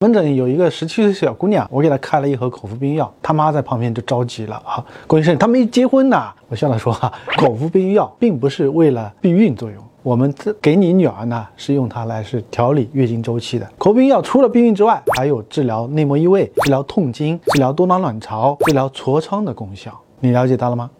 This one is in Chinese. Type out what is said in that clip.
门诊有一个十七岁小姑娘，我给她开了一盒口服避孕药，她妈在旁边就着急了啊，郭医生，她没结婚呢。我笑着说哈，口服避孕药并不是为了避孕作用，我们这给你女儿呢是用它来是调理月经周期的。口服避孕药除了避孕之外，还有治疗内膜异位、治疗痛经、治疗多囊卵巢、治疗痤疮的功效，你了解到了吗？